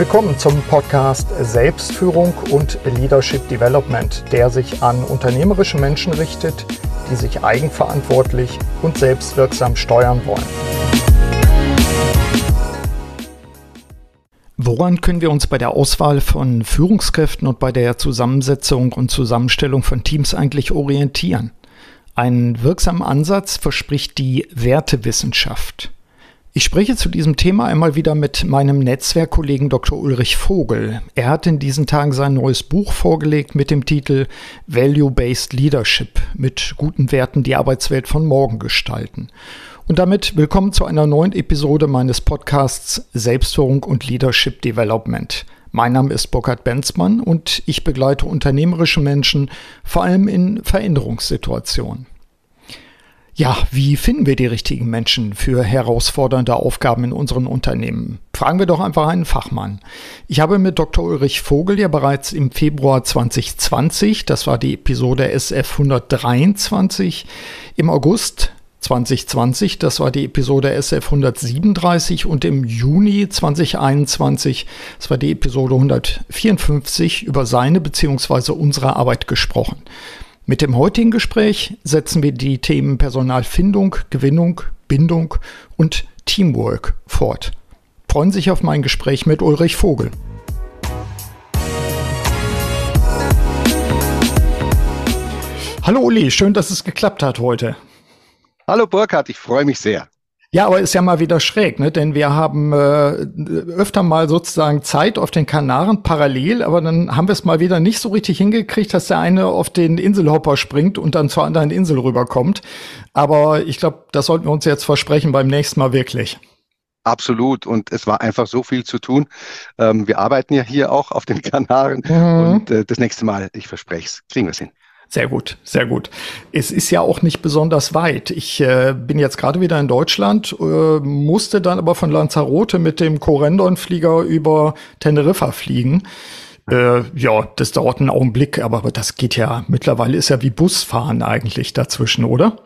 Willkommen zum Podcast Selbstführung und Leadership Development, der sich an unternehmerische Menschen richtet, die sich eigenverantwortlich und selbstwirksam steuern wollen. Woran können wir uns bei der Auswahl von Führungskräften und bei der Zusammensetzung und Zusammenstellung von Teams eigentlich orientieren? Einen wirksamen Ansatz verspricht die Wertewissenschaft. Ich spreche zu diesem Thema einmal wieder mit meinem Netzwerkkollegen Dr. Ulrich Vogel. Er hat in diesen Tagen sein neues Buch vorgelegt mit dem Titel Value-Based Leadership mit guten Werten die Arbeitswelt von morgen gestalten. Und damit willkommen zu einer neuen Episode meines Podcasts Selbstführung und Leadership Development. Mein Name ist Burkhard Benzmann und ich begleite unternehmerische Menschen vor allem in Veränderungssituationen. Ja, wie finden wir die richtigen Menschen für herausfordernde Aufgaben in unseren Unternehmen? Fragen wir doch einfach einen Fachmann. Ich habe mit Dr. Ulrich Vogel ja bereits im Februar 2020, das war die Episode SF 123, im August 2020, das war die Episode SF 137 und im Juni 2021, das war die Episode 154, über seine bzw. unsere Arbeit gesprochen. Mit dem heutigen Gespräch setzen wir die Themen Personalfindung, Gewinnung, Bindung und Teamwork fort. Freuen sich auf mein Gespräch mit Ulrich Vogel. Hallo Uli, schön, dass es geklappt hat heute. Hallo Burkhard, ich freue mich sehr. Ja, aber ist ja mal wieder schräg, ne? Denn wir haben äh, öfter mal sozusagen Zeit auf den Kanaren parallel, aber dann haben wir es mal wieder nicht so richtig hingekriegt, dass der eine auf den Inselhopper springt und dann zur anderen Insel rüberkommt. Aber ich glaube, das sollten wir uns jetzt versprechen beim nächsten Mal wirklich. Absolut. Und es war einfach so viel zu tun. Ähm, wir arbeiten ja hier auch auf den Kanaren. Mhm. Und äh, das nächste Mal, ich verspreche es, kriegen wir es hin. Sehr gut, sehr gut. Es ist ja auch nicht besonders weit. Ich äh, bin jetzt gerade wieder in Deutschland, äh, musste dann aber von Lanzarote mit dem Corendon-Flieger über Teneriffa fliegen. Äh, ja, das dauert einen Augenblick, aber, aber das geht ja, mittlerweile ist ja wie Busfahren eigentlich dazwischen, oder?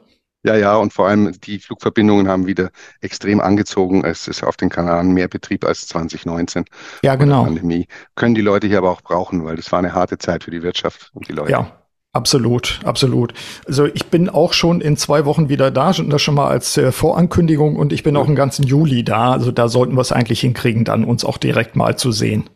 Ja, ja, und vor allem die Flugverbindungen haben wieder extrem angezogen. Es ist auf den Kanaren mehr Betrieb als 2019. Ja, genau. Pandemie. Können die Leute hier aber auch brauchen, weil das war eine harte Zeit für die Wirtschaft und die Leute. Ja, Absolut, absolut. Also ich bin auch schon in zwei Wochen wieder da, das schon mal als äh, Vorankündigung und ich bin auch im ganzen Juli da. Also da sollten wir es eigentlich hinkriegen, dann uns auch direkt mal zu sehen.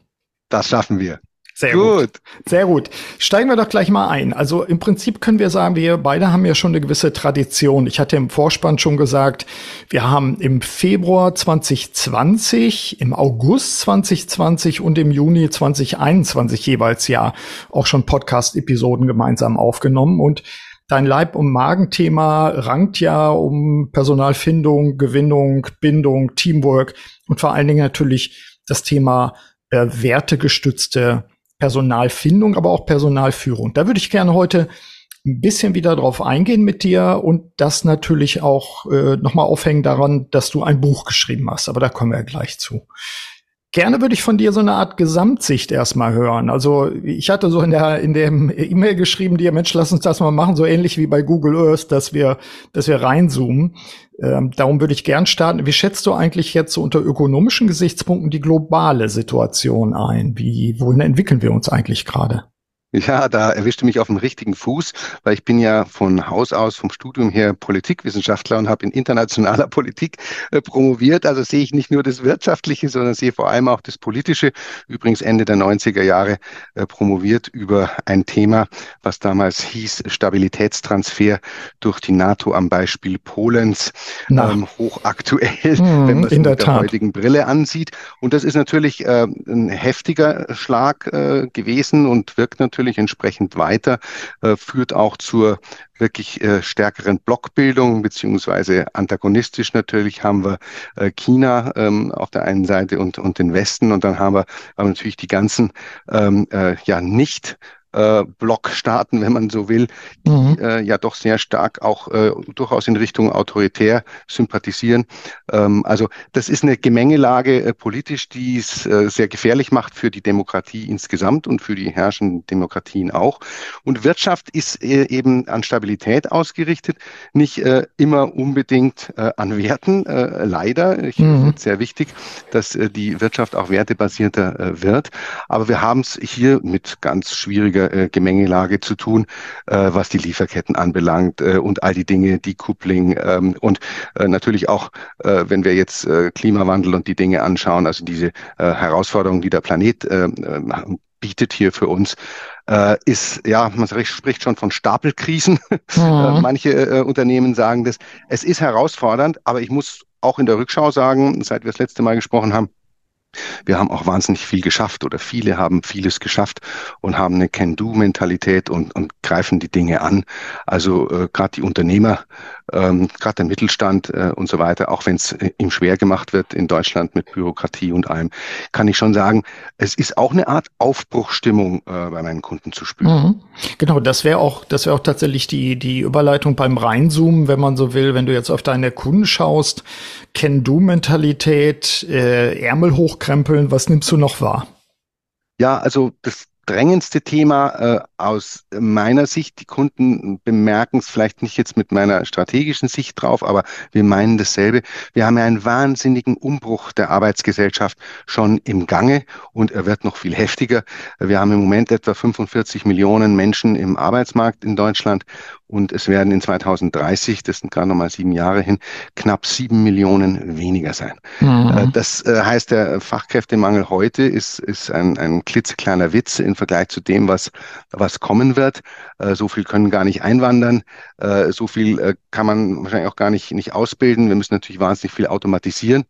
Das schaffen wir. Sehr gut. gut. Sehr gut. Steigen wir doch gleich mal ein. Also im Prinzip können wir sagen, wir beide haben ja schon eine gewisse Tradition. Ich hatte im Vorspann schon gesagt, wir haben im Februar 2020, im August 2020 und im Juni 2021 jeweils ja auch schon Podcast-Episoden gemeinsam aufgenommen und Dein Leib- und Magenthema rankt ja um Personalfindung, Gewinnung, Bindung, Teamwork und vor allen Dingen natürlich das Thema äh, wertegestützte Personalfindung, aber auch Personalführung. Da würde ich gerne heute ein bisschen wieder drauf eingehen mit dir und das natürlich auch äh, nochmal aufhängen daran, dass du ein Buch geschrieben hast. Aber da kommen wir gleich zu. Gerne würde ich von dir so eine Art Gesamtsicht erstmal hören. Also ich hatte so in der in dem E-Mail geschrieben, dir Mensch, lass uns das mal machen, so ähnlich wie bei Google Earth, dass wir dass wir reinzoomen. Ähm, darum würde ich gern starten. Wie schätzt du eigentlich jetzt so unter ökonomischen Gesichtspunkten die globale Situation ein? Wie wohin entwickeln wir uns eigentlich gerade? Ja, da erwischte mich auf dem richtigen Fuß, weil ich bin ja von Haus aus, vom Studium her Politikwissenschaftler und habe in internationaler Politik äh, promoviert. Also sehe ich nicht nur das Wirtschaftliche, sondern sehe vor allem auch das Politische. Übrigens Ende der 90er Jahre äh, promoviert über ein Thema, was damals hieß Stabilitätstransfer durch die NATO am Beispiel Polens. Ähm, hochaktuell, mm, wenn man es mit der, der heutigen Brille ansieht. Und das ist natürlich äh, ein heftiger Schlag äh, gewesen und wirkt natürlich natürlich entsprechend weiter, äh, führt auch zur wirklich äh, stärkeren Blockbildung, beziehungsweise antagonistisch natürlich haben wir äh, China ähm, auf der einen Seite und, und den Westen. Und dann haben wir aber natürlich die ganzen ähm, äh, ja nicht äh, Block starten, wenn man so will, die mhm. äh, ja doch sehr stark auch äh, durchaus in Richtung autoritär sympathisieren. Ähm, also das ist eine Gemengelage äh, politisch, die es äh, sehr gefährlich macht für die Demokratie insgesamt und für die herrschenden Demokratien auch. Und Wirtschaft ist äh, eben an Stabilität ausgerichtet, nicht äh, immer unbedingt äh, an Werten, äh, leider. Ich mhm. finde es sehr wichtig, dass äh, die Wirtschaft auch wertebasierter äh, wird. Aber wir haben es hier mit ganz schwieriger schwieriger äh, Gemengelage zu tun, äh, was die Lieferketten anbelangt äh, und all die Dinge, Decoupling ähm, und äh, natürlich auch, äh, wenn wir jetzt äh, Klimawandel und die Dinge anschauen, also diese äh, Herausforderungen, die der Planet äh, äh, bietet hier für uns, äh, ist, ja, man spricht schon von Stapelkrisen. Mhm. Manche äh, Unternehmen sagen das. Es ist herausfordernd, aber ich muss auch in der Rückschau sagen, seit wir das letzte Mal gesprochen haben, wir haben auch wahnsinnig viel geschafft oder viele haben vieles geschafft und haben eine Can-Do-Mentalität und, und greifen die Dinge an. Also äh, gerade die Unternehmer, ähm, gerade der Mittelstand äh, und so weiter, auch wenn es äh, ihm schwer gemacht wird in Deutschland mit Bürokratie und allem, kann ich schon sagen, es ist auch eine Art Aufbruchstimmung äh, bei meinen Kunden zu spüren. Mhm. Genau, das wäre auch, das auch tatsächlich die, die Überleitung beim Reinzoomen, wenn man so will, wenn du jetzt auf deine Kunden schaust, Can-Do-Mentalität, äh, Ärmel hochkrempeln, was nimmst du noch wahr? Ja, also das drängendste Thema äh, aus meiner Sicht. Die Kunden bemerken es vielleicht nicht jetzt mit meiner strategischen Sicht drauf, aber wir meinen dasselbe. Wir haben ja einen wahnsinnigen Umbruch der Arbeitsgesellschaft schon im Gange und er wird noch viel heftiger. Wir haben im Moment etwa 45 Millionen Menschen im Arbeitsmarkt in Deutschland und es werden in 2030, das sind gerade nochmal sieben Jahre hin, knapp sieben Millionen weniger sein. Mhm. Äh, das äh, heißt, der Fachkräftemangel heute ist, ist ein, ein klitzekleiner Witz im Vergleich zu dem, was, was kommen wird. Äh, so viel können gar nicht einwandern, so viel kann man wahrscheinlich auch gar nicht, nicht ausbilden. Wir müssen natürlich wahnsinnig viel automatisieren.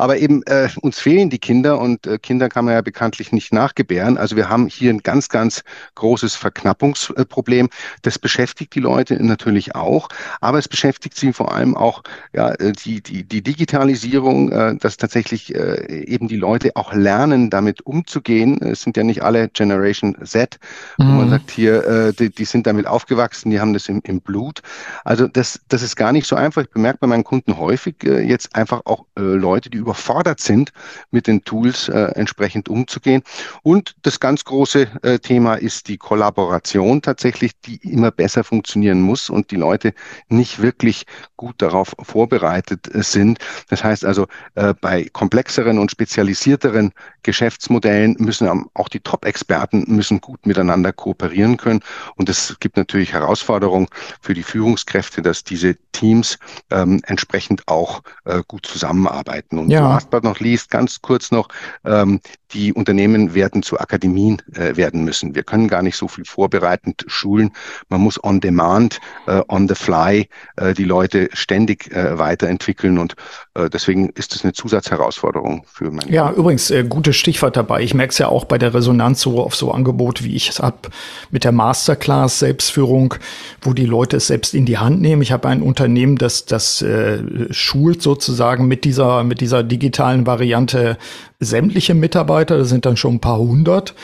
Aber eben äh, uns fehlen die Kinder und äh, Kinder kann man ja bekanntlich nicht nachgebären. Also wir haben hier ein ganz, ganz großes Verknappungsproblem. Das beschäftigt die Leute natürlich auch, aber es beschäftigt sie vor allem auch ja, äh, die, die, die Digitalisierung, äh, dass tatsächlich äh, eben die Leute auch lernen, damit umzugehen. Es sind ja nicht alle Generation Z, mhm. wo man mhm. sagt, hier, äh, die, die sind damit aufgewachsen, die haben das im, im Blut. Also das, das ist gar nicht so einfach. Ich bemerke bei meinen Kunden häufig äh, jetzt einfach auch äh, Leute, die über überfordert sind, mit den Tools äh, entsprechend umzugehen. Und das ganz große äh, Thema ist die Kollaboration tatsächlich, die immer besser funktionieren muss und die Leute nicht wirklich gut darauf vorbereitet äh, sind. Das heißt also, äh, bei komplexeren und spezialisierteren Geschäftsmodellen müssen auch die Top-Experten müssen gut miteinander kooperieren können. Und es gibt natürlich Herausforderungen für die Führungskräfte, dass diese Teams ähm, entsprechend auch äh, gut zusammenarbeiten. Und ja. last but not least, ganz kurz noch, ähm, die Unternehmen werden zu Akademien äh, werden müssen. Wir können gar nicht so viel vorbereitend schulen. Man muss on demand, äh, on the fly äh, die Leute ständig äh, weiterentwickeln und äh, deswegen ist es eine Zusatzherausforderung für meine. Ja, übrigens, äh, gutes Stichwort dabei. Ich merke es ja auch bei der Resonanz so auf so Angebote, wie ich es habe mit der Masterclass Selbstführung, wo die Leute es selbst in die Hand nehmen. Ich habe ein Unternehmen, das das äh, schult sozusagen mit dieser mit dieser digitalen Variante sämtliche Mitarbeiter, das sind dann schon ein paar hundert.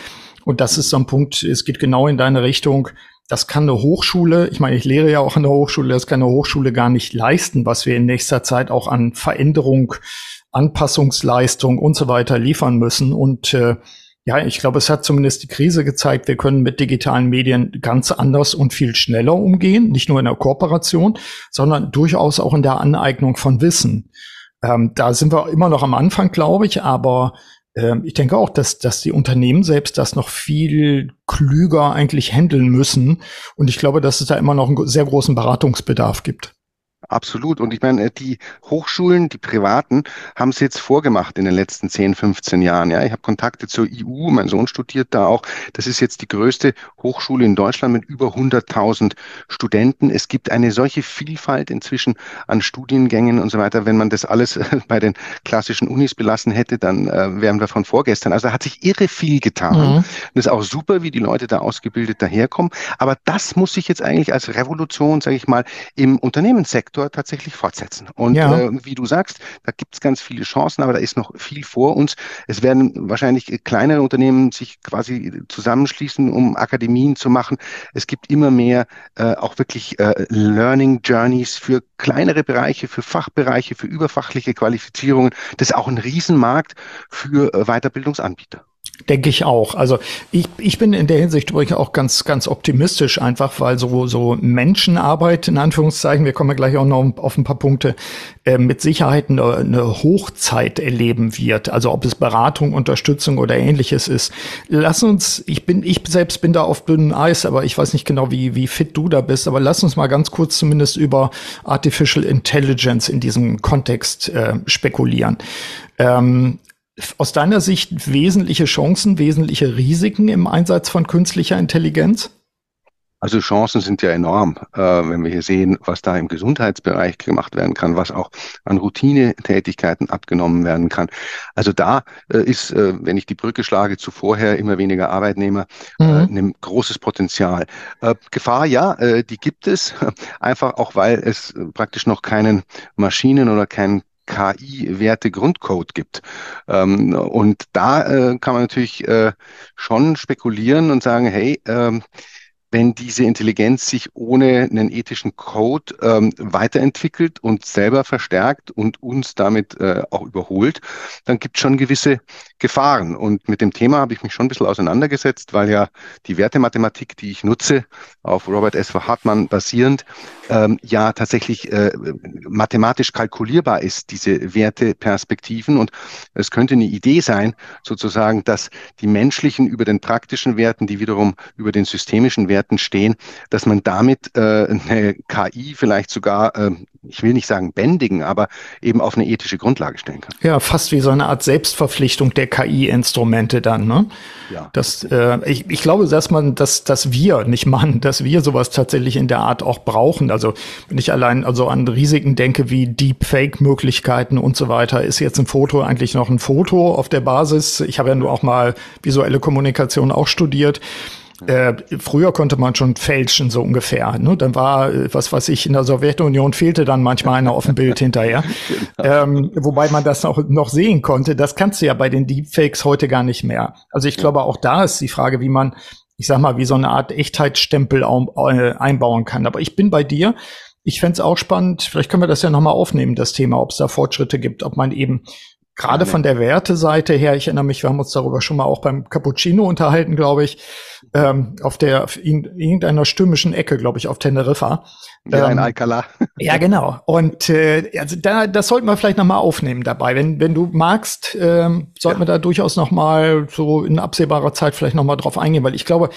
Und das ist so ein Punkt, es geht genau in deine Richtung. Das kann eine Hochschule, ich meine, ich lehre ja auch an der Hochschule, das kann eine Hochschule gar nicht leisten, was wir in nächster Zeit auch an Veränderung, Anpassungsleistung und so weiter liefern müssen. Und äh, ja, ich glaube, es hat zumindest die Krise gezeigt, wir können mit digitalen Medien ganz anders und viel schneller umgehen, nicht nur in der Kooperation, sondern durchaus auch in der Aneignung von Wissen. Ähm, da sind wir immer noch am Anfang, glaube ich, aber ähm, ich denke auch, dass, dass die Unternehmen selbst das noch viel klüger eigentlich handeln müssen. Und ich glaube, dass es da immer noch einen sehr großen Beratungsbedarf gibt. Absolut. Und ich meine, die Hochschulen, die privaten, haben es jetzt vorgemacht in den letzten 10, 15 Jahren. Ja, ich habe Kontakte zur EU, mein Sohn studiert da auch. Das ist jetzt die größte Hochschule in Deutschland mit über 100.000 Studenten. Es gibt eine solche Vielfalt inzwischen an Studiengängen und so weiter. Wenn man das alles bei den klassischen Unis belassen hätte, dann äh, wären wir von vorgestern. Also da hat sich irre viel getan. Mhm. Das ist auch super, wie die Leute da ausgebildet daherkommen. Aber das muss sich jetzt eigentlich als Revolution, sage ich mal, im Unternehmenssektor Faktor tatsächlich fortsetzen. Und ja. äh, wie du sagst, da gibt es ganz viele Chancen, aber da ist noch viel vor uns. Es werden wahrscheinlich kleinere Unternehmen sich quasi zusammenschließen, um Akademien zu machen. Es gibt immer mehr äh, auch wirklich äh, Learning Journeys für kleinere Bereiche, für Fachbereiche, für überfachliche Qualifizierungen. Das ist auch ein Riesenmarkt für äh, Weiterbildungsanbieter. Denke ich auch. Also ich, ich bin in der Hinsicht übrigens auch ganz, ganz optimistisch, einfach weil so, so Menschenarbeit, in Anführungszeichen, wir kommen ja gleich auch noch auf ein paar Punkte, äh, mit Sicherheit eine, eine Hochzeit erleben wird. Also ob es Beratung, Unterstützung oder ähnliches ist. Lass uns, ich bin, ich selbst bin da auf dünnem Eis, aber ich weiß nicht genau, wie, wie fit du da bist, aber lass uns mal ganz kurz zumindest über Artificial Intelligence in diesem Kontext äh, spekulieren. Ähm, aus deiner Sicht wesentliche Chancen, wesentliche Risiken im Einsatz von künstlicher Intelligenz? Also Chancen sind ja enorm, äh, wenn wir hier sehen, was da im Gesundheitsbereich gemacht werden kann, was auch an Routinetätigkeiten abgenommen werden kann. Also da äh, ist, äh, wenn ich die Brücke schlage zu vorher, immer weniger Arbeitnehmer, äh, mhm. ein großes Potenzial. Äh, Gefahr, ja, äh, die gibt es, einfach auch, weil es praktisch noch keinen Maschinen- oder keinen KI-Werte-Grundcode gibt. Ähm, und da äh, kann man natürlich äh, schon spekulieren und sagen, hey, ähm, wenn diese Intelligenz sich ohne einen ethischen Code ähm, weiterentwickelt und selber verstärkt und uns damit äh, auch überholt, dann gibt es schon gewisse Gefahren. Und mit dem Thema habe ich mich schon ein bisschen auseinandergesetzt, weil ja die Wertemathematik, die ich nutze, auf Robert S. Hartmann basierend, ähm, ja tatsächlich äh, mathematisch kalkulierbar ist, diese Werteperspektiven. Und es könnte eine Idee sein, sozusagen, dass die menschlichen über den praktischen Werten, die wiederum über den systemischen Werten stehen, dass man damit äh, eine KI vielleicht sogar, äh, ich will nicht sagen bändigen, aber eben auf eine ethische Grundlage stellen kann. Ja, fast wie so eine Art Selbstverpflichtung der KI-Instrumente dann, ne? Ja. Das, äh, ich, ich glaube, dass man, dass, dass wir, nicht man, dass wir sowas tatsächlich in der Art auch brauchen. Also wenn ich allein also an Risiken denke wie Deepfake-Möglichkeiten und so weiter, ist jetzt ein Foto eigentlich noch ein Foto auf der Basis. Ich habe ja nur auch mal visuelle Kommunikation auch studiert. Äh, früher konnte man schon fälschen, so ungefähr. Ne? Dann war, äh, was weiß ich, in der Sowjetunion fehlte dann manchmal einer auf dem Bild hinterher. Genau. Ähm, wobei man das auch noch sehen konnte. Das kannst du ja bei den Deepfakes heute gar nicht mehr. Also ich glaube, auch da ist die Frage, wie man, ich sag mal, wie so eine Art Echtheitsstempel äh, einbauen kann. Aber ich bin bei dir. Ich fände auch spannend, vielleicht können wir das ja nochmal aufnehmen, das Thema, ob es da Fortschritte gibt, ob man eben gerade von der Werteseite her, ich erinnere mich, wir haben uns darüber schon mal auch beim Cappuccino unterhalten, glaube ich, ähm, auf der auf irgendeiner stürmischen Ecke, glaube ich, auf Teneriffa. Ja, ähm, in Alcala. ja, genau. Und äh, also da, das sollten wir vielleicht noch mal aufnehmen dabei. Wenn, wenn du magst, ähm, sollten ja. wir da durchaus noch mal so in absehbarer Zeit vielleicht noch mal drauf eingehen, weil ich glaube,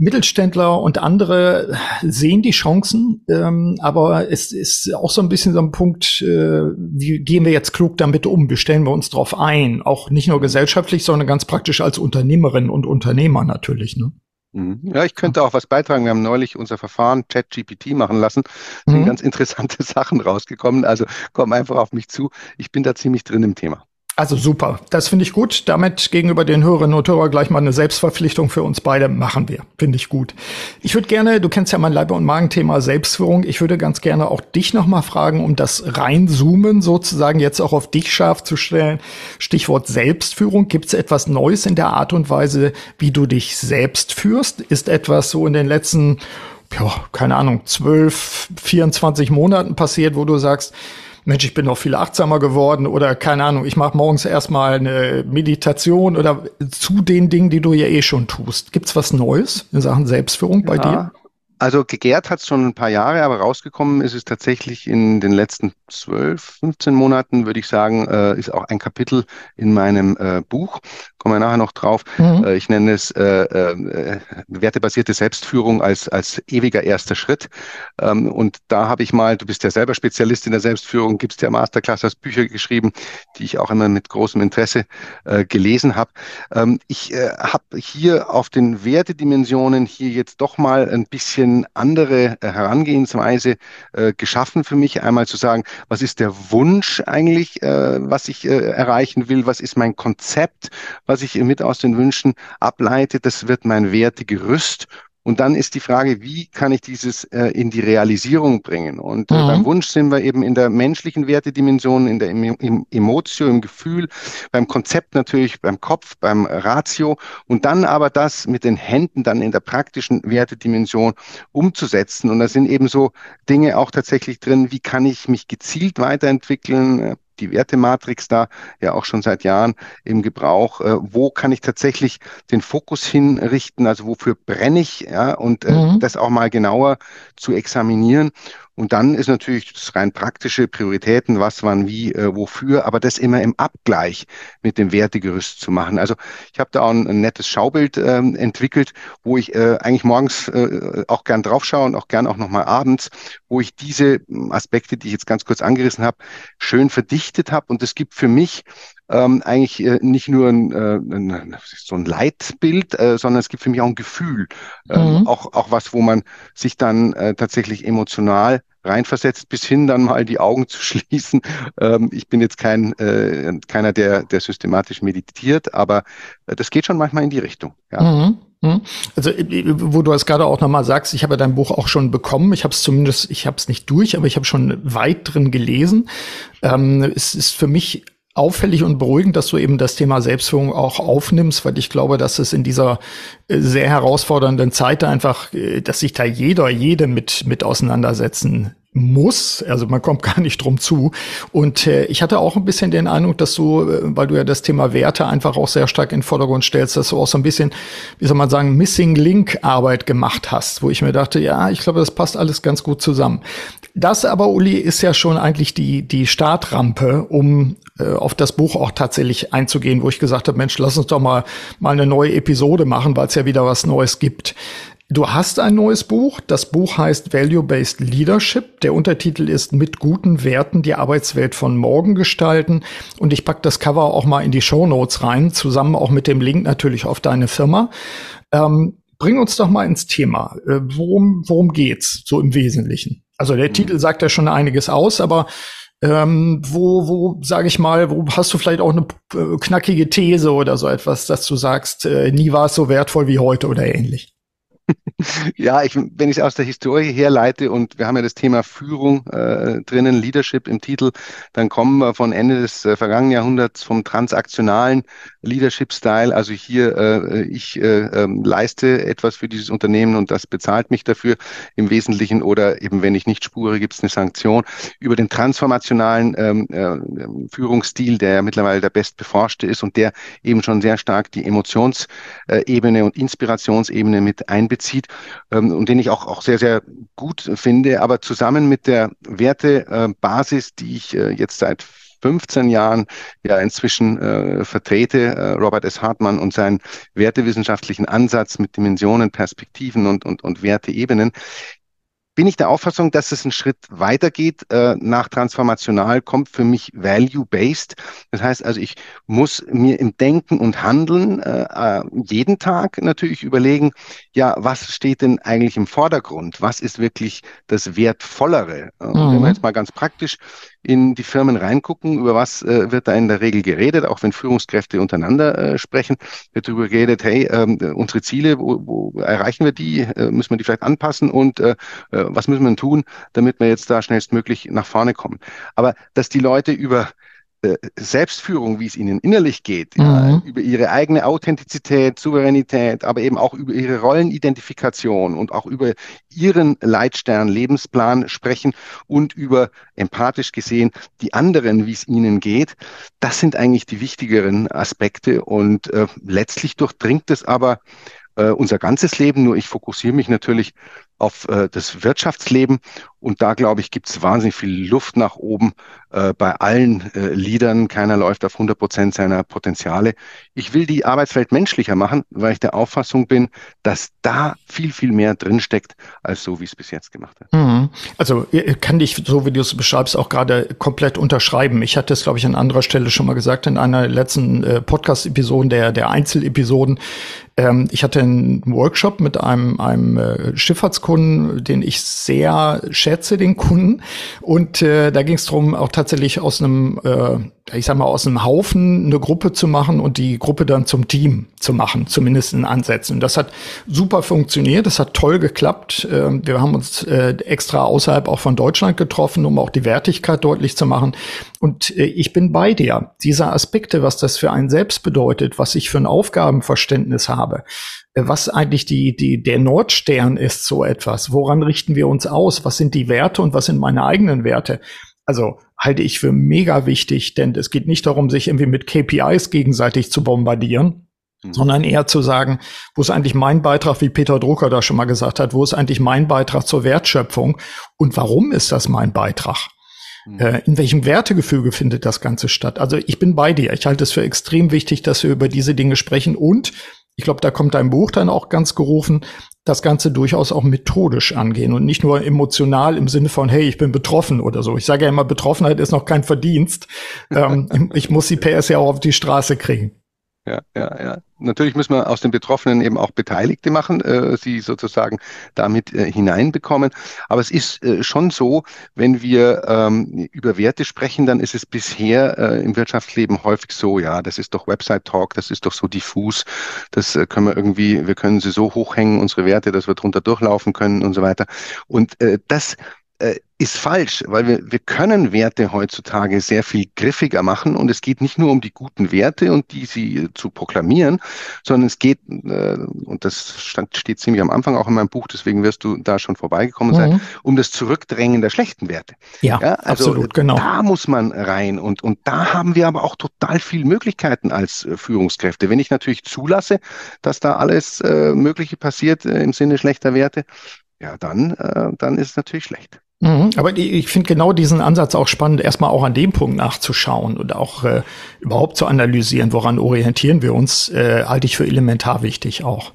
Mittelständler und andere sehen die Chancen, ähm, aber es ist auch so ein bisschen so ein Punkt, äh, wie gehen wir jetzt klug damit um? Wie stellen wir uns darauf ein? Auch nicht nur gesellschaftlich, sondern ganz praktisch als Unternehmerin und Unternehmer natürlich. Ne? Mhm. Ja, ich könnte auch was beitragen. Wir haben neulich unser Verfahren ChatGPT machen lassen. Es sind mhm. ganz interessante Sachen rausgekommen. Also komm einfach auf mich zu. Ich bin da ziemlich drin im Thema. Also super, das finde ich gut. Damit gegenüber den Hörerinnen und Hörern gleich mal eine Selbstverpflichtung für uns beide machen wir. Finde ich gut. Ich würde gerne, du kennst ja mein Leibe- und Magenthema Selbstführung. Ich würde ganz gerne auch dich nochmal fragen, um das Reinzoomen sozusagen jetzt auch auf dich scharf zu stellen. Stichwort Selbstführung. Gibt es etwas Neues in der Art und Weise, wie du dich selbst führst? Ist etwas so in den letzten, ja, keine Ahnung, 12, 24 Monaten passiert, wo du sagst, Mensch, ich bin noch viel achtsamer geworden oder keine Ahnung, ich mache morgens erstmal eine Meditation oder zu den Dingen, die du ja eh schon tust. Gibt's was Neues in Sachen Selbstführung bei ja, dir? Also gegärt hat es schon ein paar Jahre, aber rausgekommen ist es tatsächlich in den letzten 12, 15 Monaten, würde ich sagen, äh, ist auch ein Kapitel in meinem äh, Buch. Kommen wir nachher noch drauf. Mhm. Äh, ich nenne es äh, äh, wertebasierte Selbstführung als, als ewiger erster Schritt. Ähm, und da habe ich mal, du bist ja selber Spezialist in der Selbstführung, gibst ja Masterclass, hast Bücher geschrieben, die ich auch immer mit großem Interesse äh, gelesen habe. Ähm, ich habe hier auf den Wertedimensionen hier jetzt doch mal ein bisschen andere äh, Herangehensweise äh, geschaffen für mich. Einmal zu sagen, was ist der Wunsch eigentlich, äh, was ich äh, erreichen will, was ist mein Konzept, was ich mit aus den Wünschen ableite, das wird mein Wertegerüst Und dann ist die Frage, wie kann ich dieses äh, in die Realisierung bringen? Und äh, mhm. beim Wunsch sind wir eben in der menschlichen Wertedimension, in der im, Emotio, im Gefühl, beim Konzept natürlich, beim Kopf, beim Ratio und dann aber das mit den Händen dann in der praktischen Wertedimension umzusetzen. Und da sind eben so Dinge auch tatsächlich drin, wie kann ich mich gezielt weiterentwickeln, die Wertematrix da ja auch schon seit Jahren im Gebrauch. Äh, wo kann ich tatsächlich den Fokus hinrichten? Also wofür brenne ich? Ja, und äh, mhm. das auch mal genauer zu examinieren. Und dann ist natürlich das rein praktische Prioritäten, was, wann, wie, äh, wofür, aber das immer im Abgleich mit dem Wertegerüst zu machen. Also ich habe da auch ein, ein nettes Schaubild ähm, entwickelt, wo ich äh, eigentlich morgens äh, auch gern draufschaue und auch gern auch nochmal abends, wo ich diese Aspekte, die ich jetzt ganz kurz angerissen habe, schön verdichtet habe. Und es gibt für mich ähm, eigentlich äh, nicht nur ein, äh, ein, so ein Leitbild, äh, sondern es gibt für mich auch ein Gefühl, ähm, mhm. auch, auch was, wo man sich dann äh, tatsächlich emotional reinversetzt, bis hin dann mal die Augen zu schließen. Ähm, ich bin jetzt kein äh, keiner, der, der systematisch meditiert, aber äh, das geht schon manchmal in die Richtung. Ja. Mhm. mhm. Also äh, wo du es gerade auch nochmal sagst, ich habe dein Buch auch schon bekommen. Ich habe es zumindest, ich habe es nicht durch, aber ich habe schon weit drin gelesen. Ähm, es ist für mich auffällig und beruhigend, dass du eben das Thema Selbstführung auch aufnimmst, weil ich glaube, dass es in dieser äh, sehr herausfordernden Zeit einfach, äh, dass sich da jeder, jede mit, mit auseinandersetzen muss, also man kommt gar nicht drum zu. Und äh, ich hatte auch ein bisschen den Eindruck, dass du, äh, weil du ja das Thema Werte einfach auch sehr stark in den Vordergrund stellst, dass du auch so ein bisschen, wie soll man sagen, Missing Link Arbeit gemacht hast, wo ich mir dachte, ja, ich glaube, das passt alles ganz gut zusammen. Das aber, Uli, ist ja schon eigentlich die, die Startrampe, um äh, auf das Buch auch tatsächlich einzugehen, wo ich gesagt habe, Mensch, lass uns doch mal, mal eine neue Episode machen, weil es ja wieder was Neues gibt. Du hast ein neues Buch. Das Buch heißt Value-Based Leadership. Der Untertitel ist Mit guten Werten die Arbeitswelt von morgen gestalten. Und ich pack das Cover auch mal in die Show Notes rein, zusammen auch mit dem Link natürlich auf deine Firma. Ähm, bring uns doch mal ins Thema. Äh, worum, worum geht's so im Wesentlichen? Also der mhm. Titel sagt ja schon einiges aus, aber ähm, wo, wo, sage ich mal, wo hast du vielleicht auch eine äh, knackige These oder so etwas, dass du sagst, äh, nie war es so wertvoll wie heute oder ähnlich? Ja, ich, wenn ich es aus der Historie herleite und wir haben ja das Thema Führung äh, drinnen, Leadership im Titel, dann kommen wir von Ende des äh, vergangenen Jahrhunderts vom transaktionalen Leadership-Style. Also hier, äh, ich äh, äh, leiste etwas für dieses Unternehmen und das bezahlt mich dafür im Wesentlichen oder eben wenn ich nicht spure, gibt es eine Sanktion. Über den transformationalen ähm, äh, Führungsstil, der ja mittlerweile der bestbeforschte ist und der eben schon sehr stark die Emotionsebene und Inspirationsebene mit einbezieht ähm, und den ich auch, auch sehr, sehr gut finde. Aber zusammen mit der Wertebasis, die ich äh, jetzt seit 15 Jahren ja inzwischen äh, vertrete, äh, Robert S. Hartmann und seinen wertewissenschaftlichen Ansatz mit Dimensionen, Perspektiven und, und, und Werteebenen, bin ich der Auffassung, dass es einen Schritt weitergeht. Äh, nach transformational kommt für mich value-based. Das heißt also, ich muss mir im Denken und Handeln äh, äh, jeden Tag natürlich überlegen, ja, was steht denn eigentlich im Vordergrund? Was ist wirklich das Wertvollere? Mhm. Wenn wir mhm. jetzt mal ganz praktisch in die Firmen reingucken, über was äh, wird da in der Regel geredet, auch wenn Führungskräfte untereinander äh, sprechen, wird darüber geredet, hey, ähm, unsere Ziele, wo, wo erreichen wir die, äh, müssen wir die vielleicht anpassen und äh, äh, was müssen wir tun, damit wir jetzt da schnellstmöglich nach vorne kommen. Aber dass die Leute über äh, Selbstführung, wie es ihnen innerlich geht, mhm. ja, über ihre eigene Authentizität, Souveränität, aber eben auch über ihre Rollenidentifikation und auch über ihren Leitstern, Lebensplan sprechen und über empathisch gesehen die anderen, wie es ihnen geht. Das sind eigentlich die wichtigeren Aspekte und äh, letztlich durchdringt es aber äh, unser ganzes Leben. Nur ich fokussiere mich natürlich auf äh, das Wirtschaftsleben. Und da, glaube ich, gibt es wahnsinnig viel Luft nach oben äh, bei allen äh, Liedern. Keiner läuft auf 100 Prozent seiner Potenziale. Ich will die Arbeitswelt menschlicher machen, weil ich der Auffassung bin, dass da viel, viel mehr drinsteckt, als so, wie es bis jetzt gemacht hat. Mhm. Also kann dich, so wie du es beschreibst, auch gerade komplett unterschreiben. Ich hatte es, glaube ich, an anderer Stelle schon mal gesagt, in einer letzten äh, Podcast-Episoden, der, der Einzelepisoden. Ähm, ich hatte einen Workshop mit einem, einem äh, Schifffahrtskunden, den ich sehr schätze, den Kunden. Und äh, da ging es darum, auch tatsächlich aus einem äh, ich sag mal, aus einem Haufen eine Gruppe zu machen und die Gruppe dann zum Team zu machen, zumindest in Ansätzen. Das hat super funktioniert, das hat toll geklappt. Ähm, wir haben uns äh, extra außerhalb auch von Deutschland getroffen, um auch die Wertigkeit deutlich zu machen. Und äh, ich bin bei dir. Diese Aspekte, was das für einen selbst bedeutet, was ich für ein Aufgabenverständnis habe, was eigentlich die, die, der Nordstern ist, so etwas. Woran richten wir uns aus? Was sind die Werte und was sind meine eigenen Werte? Also halte ich für mega wichtig, denn es geht nicht darum, sich irgendwie mit KPIs gegenseitig zu bombardieren, mhm. sondern eher zu sagen, wo ist eigentlich mein Beitrag, wie Peter Drucker da schon mal gesagt hat, wo ist eigentlich mein Beitrag zur Wertschöpfung und warum ist das mein Beitrag? Mhm. Äh, in welchem Wertegefüge findet das Ganze statt? Also ich bin bei dir. Ich halte es für extrem wichtig, dass wir über diese Dinge sprechen und ich glaube, da kommt dein Buch dann auch ganz gerufen, das Ganze durchaus auch methodisch angehen und nicht nur emotional im Sinne von, hey, ich bin betroffen oder so. Ich sage ja immer, Betroffenheit ist noch kein Verdienst. ähm, ich muss die PS ja auch auf die Straße kriegen. Ja, ja, ja. Natürlich müssen wir aus den Betroffenen eben auch Beteiligte machen, äh, sie sozusagen damit äh, hineinbekommen. Aber es ist äh, schon so, wenn wir ähm, über Werte sprechen, dann ist es bisher äh, im Wirtschaftsleben häufig so, ja, das ist doch Website Talk, das ist doch so diffus, das äh, können wir irgendwie, wir können sie so hochhängen, unsere Werte, dass wir drunter durchlaufen können und so weiter. Und äh, das äh, ist falsch, weil wir, wir können Werte heutzutage sehr viel griffiger machen und es geht nicht nur um die guten Werte und die sie äh, zu proklamieren, sondern es geht, äh, und das stand, steht ziemlich am Anfang auch in meinem Buch, deswegen wirst du da schon vorbeigekommen sein, mhm. um das Zurückdrängen der schlechten Werte. Ja, ja also absolut, genau. Da muss man rein und, und da haben wir aber auch total viel Möglichkeiten als äh, Führungskräfte. Wenn ich natürlich zulasse, dass da alles äh, Mögliche passiert äh, im Sinne schlechter Werte, ja, dann, äh, dann ist es natürlich schlecht. Mhm, aber ich finde genau diesen Ansatz auch spannend, erstmal auch an dem Punkt nachzuschauen und auch äh, überhaupt zu analysieren, woran orientieren wir uns, äh, halte ich für elementar wichtig auch.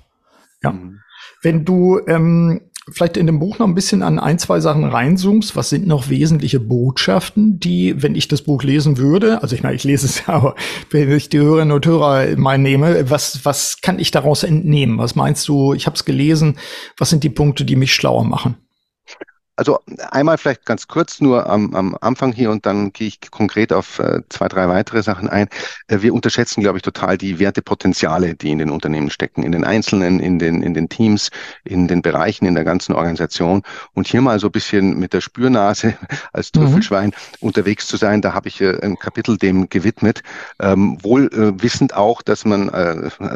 Ja. Mhm. Wenn du ähm, vielleicht in dem Buch noch ein bisschen an ein, zwei Sachen reinzoomst, was sind noch wesentliche Botschaften, die, wenn ich das Buch lesen würde, also ich meine, ich lese es ja, aber wenn ich die Hörerinnen und Hörer mal nehme, was, was kann ich daraus entnehmen? Was meinst du, ich habe es gelesen, was sind die Punkte, die mich schlauer machen? Also einmal vielleicht ganz kurz nur am, am Anfang hier und dann gehe ich konkret auf äh, zwei, drei weitere Sachen ein. Äh, wir unterschätzen, glaube ich, total die Wertepotenziale, die in den Unternehmen stecken, in den Einzelnen, in den, in den Teams, in den Bereichen, in der ganzen Organisation. Und hier mal so ein bisschen mit der Spürnase als mhm. Trüffelschwein mhm. unterwegs zu sein, da habe ich äh, ein Kapitel dem gewidmet. Ähm, wohl wissend auch, dass man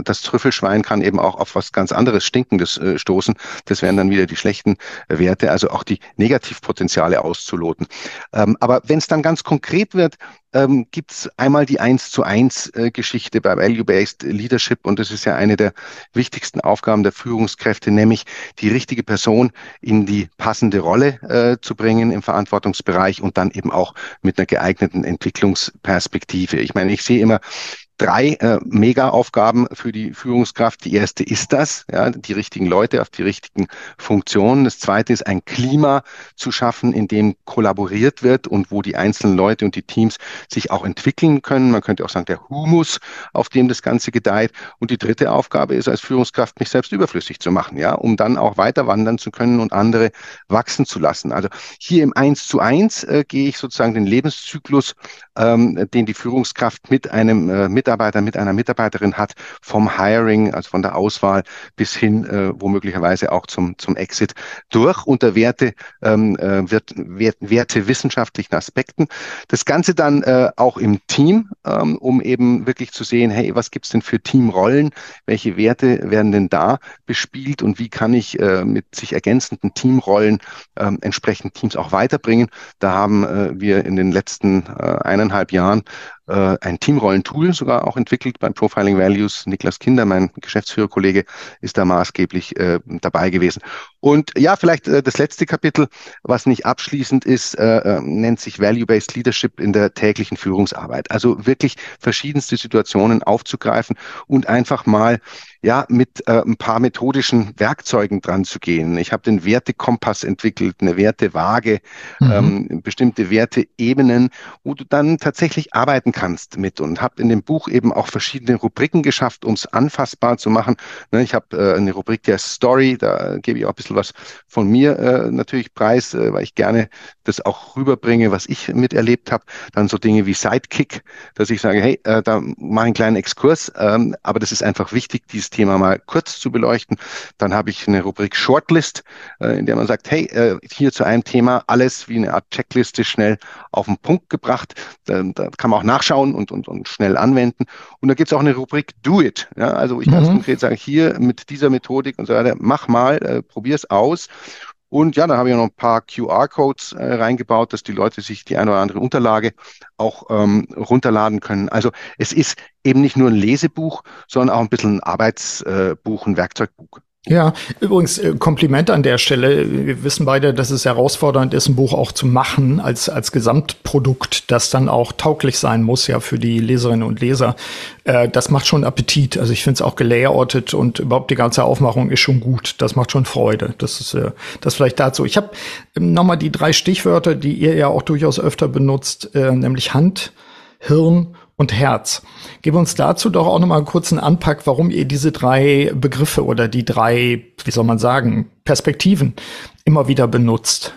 das Trüffelschwein kann eben auch auf was ganz anderes Stinkendes stoßen. Das wären dann wieder die schlechten Werte, also auch die Negativpotenziale auszuloten. Ähm, aber wenn es dann ganz konkret wird, ähm, gibt es einmal die eins zu eins äh, Geschichte bei Value-Based Leadership und das ist ja eine der wichtigsten Aufgaben der Führungskräfte, nämlich die richtige Person in die passende Rolle äh, zu bringen im Verantwortungsbereich und dann eben auch mit einer geeigneten Entwicklungsperspektive. Ich meine, ich sehe immer drei äh, Mega-Aufgaben für die Führungskraft. Die erste ist das, ja, die richtigen Leute auf die richtigen Funktionen. Das zweite ist ein Klima zu schaffen, in dem kollaboriert wird und wo die einzelnen Leute und die Teams sich auch entwickeln können. Man könnte auch sagen, der Humus, auf dem das Ganze gedeiht. Und die dritte Aufgabe ist als Führungskraft, mich selbst überflüssig zu machen, ja, um dann auch weiter wandern zu können und andere wachsen zu lassen. Also hier im Eins zu eins äh, gehe ich sozusagen den Lebenszyklus, ähm, den die Führungskraft mit einem äh, mit Mitarbeiter mit einer Mitarbeiterin hat, vom Hiring, also von der Auswahl bis hin äh, womöglicherweise auch zum, zum Exit durch unter Werte, ähm, äh, wird, Wert, Werte wissenschaftlichen Aspekten. Das Ganze dann äh, auch im Team, ähm, um eben wirklich zu sehen, hey, was gibt's denn für Teamrollen? Welche Werte werden denn da bespielt und wie kann ich äh, mit sich ergänzenden Teamrollen äh, entsprechend Teams auch weiterbringen? Da haben äh, wir in den letzten äh, eineinhalb Jahren äh, ein Teamrollentool sogar auch entwickelt beim Profiling Values. Niklas Kinder, mein Geschäftsführerkollege, ist da maßgeblich äh, dabei gewesen. Und ja, vielleicht äh, das letzte Kapitel, was nicht abschließend ist, äh, äh, nennt sich Value-Based Leadership in der täglichen Führungsarbeit. Also wirklich verschiedenste Situationen aufzugreifen und einfach mal ja mit äh, ein paar methodischen Werkzeugen dran zu gehen. Ich habe den Wertekompass entwickelt, eine Wertewaage, mhm. ähm, bestimmte Werteebenen, wo du dann tatsächlich arbeiten kannst mit und habe in dem Buch eben auch verschiedene Rubriken geschafft, um es anfassbar zu machen. Ne, ich habe äh, eine Rubrik der Story, da gebe ich auch ein bisschen bisschen was von mir äh, natürlich preis, äh, weil ich gerne das auch rüberbringe, was ich miterlebt habe. Dann so Dinge wie Sidekick, dass ich sage, hey, äh, da mache ich einen kleinen Exkurs, ähm, aber das ist einfach wichtig, dieses Thema mal kurz zu beleuchten. Dann habe ich eine Rubrik Shortlist, äh, in der man sagt, hey, äh, hier zu einem Thema alles wie eine Art Checkliste schnell auf den Punkt gebracht. Da, da kann man auch nachschauen und, und, und schnell anwenden. Und da gibt es auch eine Rubrik Do It. Ja, also ich mhm. ganz konkret sage, hier mit dieser Methodik und so weiter, mach mal, äh, probier's aus. Und ja, da habe ich noch ein paar QR-Codes äh, reingebaut, dass die Leute sich die eine oder andere Unterlage auch ähm, runterladen können. Also es ist eben nicht nur ein Lesebuch, sondern auch ein bisschen ein Arbeitsbuch, ein Werkzeugbuch. Ja, übrigens äh, Kompliment an der Stelle. Wir wissen beide, dass es herausfordernd ist, ein Buch auch zu machen als, als Gesamtprodukt, das dann auch tauglich sein muss, ja, für die Leserinnen und Leser. Äh, das macht schon Appetit. Also ich finde es auch gelayoutet und überhaupt die ganze Aufmachung ist schon gut. Das macht schon Freude. Das ist äh, das vielleicht dazu. Ich habe ähm, nochmal die drei Stichwörter, die ihr ja auch durchaus öfter benutzt, äh, nämlich Hand, Hirn und Herz. Gib uns dazu doch auch noch mal einen kurzen Anpack, warum ihr diese drei Begriffe oder die drei, wie soll man sagen, Perspektiven immer wieder benutzt.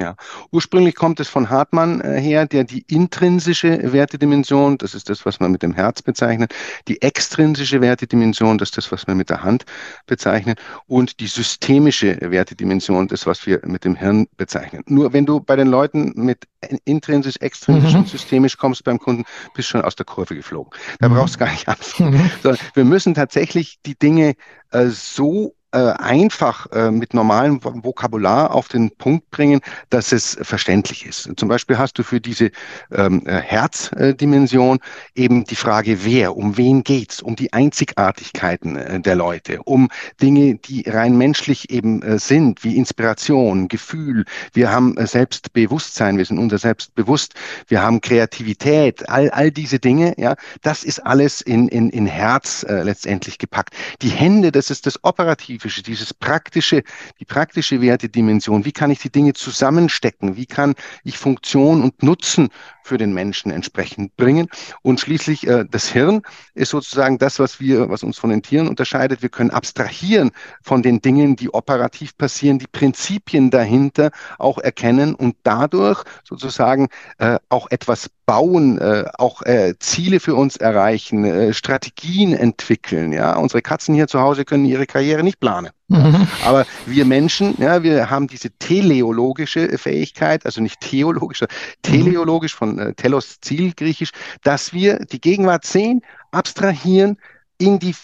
Ja, ursprünglich kommt es von Hartmann äh, her, der die intrinsische Wertedimension, das ist das, was man mit dem Herz bezeichnet, die extrinsische Wertedimension, das ist das, was wir mit der Hand bezeichnen, und die systemische Wertedimension, das, was wir mit dem Hirn bezeichnen. Nur wenn du bei den Leuten mit intrinsisch, extrinsisch mhm. und systemisch kommst beim Kunden, bist du schon aus der Kurve geflogen. Da mhm. brauchst du gar nicht anfangen. Mhm. Wir müssen tatsächlich die Dinge äh, so äh, einfach äh, mit normalem Vokabular auf den Punkt bringen, dass es verständlich ist. Zum Beispiel hast du für diese ähm, äh, Herzdimension eben die Frage, wer, um wen geht's, um die Einzigartigkeiten äh, der Leute, um Dinge, die rein menschlich eben äh, sind, wie Inspiration, Gefühl. Wir haben Selbstbewusstsein, wir sind unser Selbst bewusst, wir haben Kreativität, all, all diese Dinge, ja, das ist alles in, in, in Herz letztendlich gepackt. Die Hände, das ist das Operative Spezifische, dieses praktische, die praktische Wertedimension. Wie kann ich die Dinge zusammenstecken? Wie kann ich Funktion und Nutzen für den Menschen entsprechend bringen? Und schließlich äh, das Hirn ist sozusagen das, was wir, was uns von den Tieren unterscheidet. Wir können abstrahieren von den Dingen, die operativ passieren, die Prinzipien dahinter auch erkennen und dadurch sozusagen äh, auch etwas bauen, äh, auch äh, Ziele für uns erreichen, äh, Strategien entwickeln. Ja, unsere Katzen hier zu Hause können ihre Karriere nicht planen. Mhm. Aber wir Menschen, ja, wir haben diese teleologische Fähigkeit, also nicht theologisch, sondern teleologisch von äh, telos Ziel griechisch, dass wir die Gegenwart sehen, abstrahieren, in die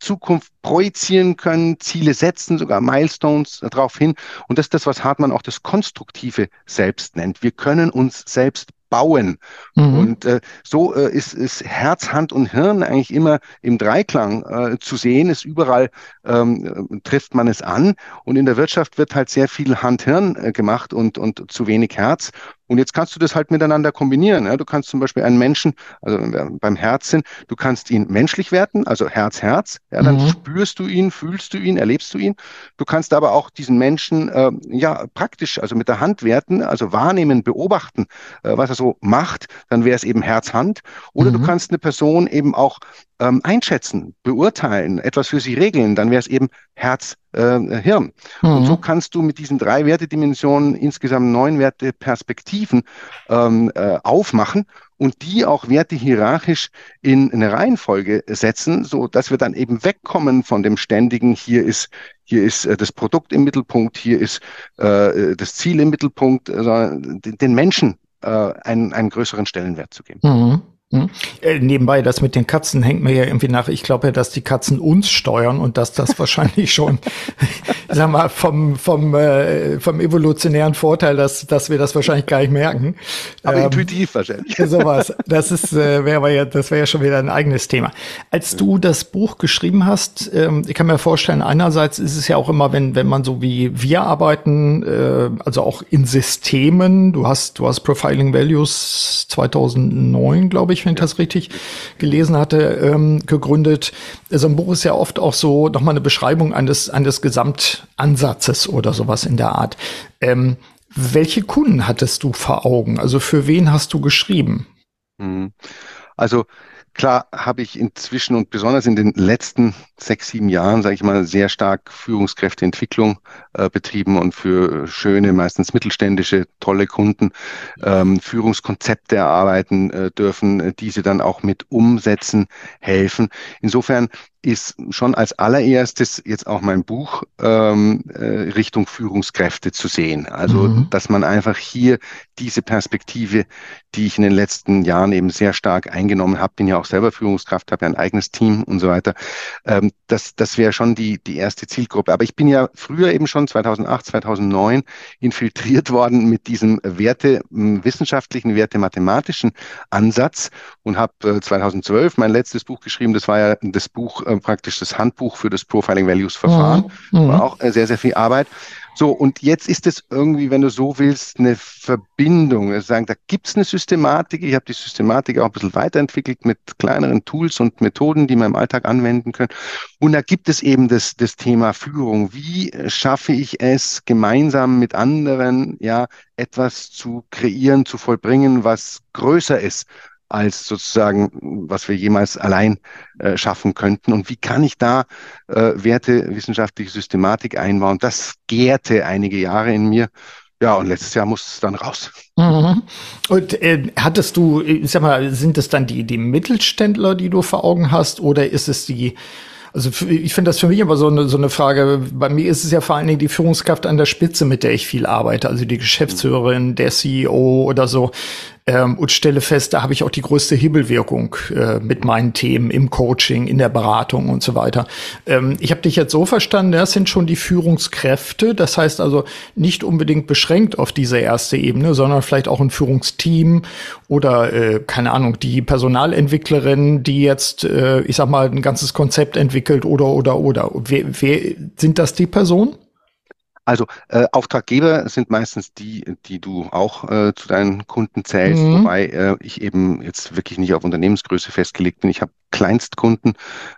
Zukunft projizieren können, Ziele setzen, sogar Milestones darauf hin. Und das ist das, was Hartmann auch das konstruktive Selbst nennt. Wir können uns selbst bauen. Mhm. Und äh, so äh, ist, ist Herz, Hand und Hirn eigentlich immer im Dreiklang äh, zu sehen, ist überall ähm, äh, trifft man es an. Und in der Wirtschaft wird halt sehr viel Hand-Hirn äh, gemacht und, und zu wenig Herz. Und jetzt kannst du das halt miteinander kombinieren. Ja? Du kannst zum Beispiel einen Menschen, also wenn wir beim Herz sind, du kannst ihn menschlich werten, also Herz, Herz. Ja, dann mhm. spürst du ihn, fühlst du ihn, erlebst du ihn. Du kannst aber auch diesen Menschen äh, ja praktisch, also mit der Hand werten, also wahrnehmen, beobachten, äh, was er so macht. Dann wäre es eben Herz, Hand. Oder mhm. du kannst eine Person eben auch ähm, einschätzen, beurteilen, etwas für sie regeln, dann wäre es eben Herz, äh, Hirn. Mhm. Und so kannst du mit diesen drei Wertedimensionen insgesamt neun Werteperspektiven ähm, äh, aufmachen und die auch Werte hierarchisch in eine Reihenfolge setzen, so dass wir dann eben wegkommen von dem ständigen, hier ist, hier ist äh, das Produkt im Mittelpunkt, hier ist äh, das Ziel im Mittelpunkt, sondern den Menschen äh, einen, einen größeren Stellenwert zu geben. Mhm. Hm? Äh, nebenbei, das mit den Katzen hängt mir ja irgendwie nach. Ich glaube ja, dass die Katzen uns steuern und dass das wahrscheinlich schon, sag mal, vom, vom, äh, vom evolutionären Vorteil, dass, dass wir das wahrscheinlich gar nicht merken. Aber ähm, intuitiv wahrscheinlich. Sowas. Das ist, äh, wäre ja, das wäre ja schon wieder ein eigenes Thema. Als du das Buch geschrieben hast, ähm, ich kann mir vorstellen, einerseits ist es ja auch immer, wenn, wenn man so wie wir arbeiten, äh, also auch in Systemen, du hast, du hast Profiling Values 2009, glaube ich, ich, wenn ich das richtig gelesen hatte, ähm, gegründet. So ein Buch ist ja oft auch so nochmal eine Beschreibung eines, eines Gesamtansatzes oder sowas in der Art. Ähm, welche Kunden hattest du vor Augen? Also für wen hast du geschrieben? Mhm. Also Klar habe ich inzwischen und besonders in den letzten sechs, sieben Jahren, sage ich mal, sehr stark Führungskräfteentwicklung äh, betrieben und für schöne, meistens mittelständische, tolle Kunden ähm, Führungskonzepte erarbeiten äh, dürfen, äh, diese dann auch mit umsetzen, helfen. Insofern ist schon als allererstes jetzt auch mein Buch ähm, äh, Richtung Führungskräfte zu sehen. Also, mhm. dass man einfach hier diese Perspektive, die ich in den letzten Jahren eben sehr stark eingenommen habe, bin ja auch selber Führungskraft, habe ja ein eigenes Team und so weiter. Ähm, das das wäre schon die, die erste Zielgruppe. Aber ich bin ja früher eben schon 2008, 2009 infiltriert worden mit diesem Werte, wissenschaftlichen, Werte mathematischen Ansatz und habe äh, 2012 mein letztes Buch geschrieben. Das war ja das Buch, äh, praktisch das Handbuch für das Profiling Values Verfahren. Mhm. War auch äh, sehr, sehr viel Arbeit. So, und jetzt ist es irgendwie, wenn du so willst, eine Verbindung. Wir sagen, da gibt's eine Systematik. Ich habe die Systematik auch ein bisschen weiterentwickelt mit kleineren Tools und Methoden, die man im Alltag anwenden können. Und da gibt es eben das, das Thema Führung. Wie schaffe ich es, gemeinsam mit anderen, ja, etwas zu kreieren, zu vollbringen, was größer ist als sozusagen, was wir jemals allein äh, schaffen könnten. Und wie kann ich da äh, Werte, wissenschaftliche Systematik einbauen? Das gärte einige Jahre in mir. Ja, und letztes Jahr muss es dann raus. Mhm. Und äh, hattest du, ich sag mal, sind es dann die, die Mittelständler, die du vor Augen hast, oder ist es die also ich finde das für mich immer so eine, so eine Frage. Bei mir ist es ja vor allen Dingen die Führungskraft an der Spitze, mit der ich viel arbeite, also die Geschäftsführerin, der CEO oder so ähm, und stelle fest, da habe ich auch die größte Hebelwirkung äh, mit meinen Themen im Coaching, in der Beratung und so weiter. Ähm, ich habe dich jetzt so verstanden, das sind schon die Führungskräfte, das heißt also nicht unbedingt beschränkt auf diese erste Ebene, sondern vielleicht auch ein Führungsteam oder äh, keine Ahnung, die Personalentwicklerin, die jetzt, äh, ich sag mal, ein ganzes Konzept entwickelt oder oder oder. Wer, wer sind das die Personen? Also äh, Auftraggeber sind meistens die, die du auch äh, zu deinen Kunden zählst, mhm. wobei äh, ich eben jetzt wirklich nicht auf Unternehmensgröße festgelegt bin. Ich habe Kleinstkunden,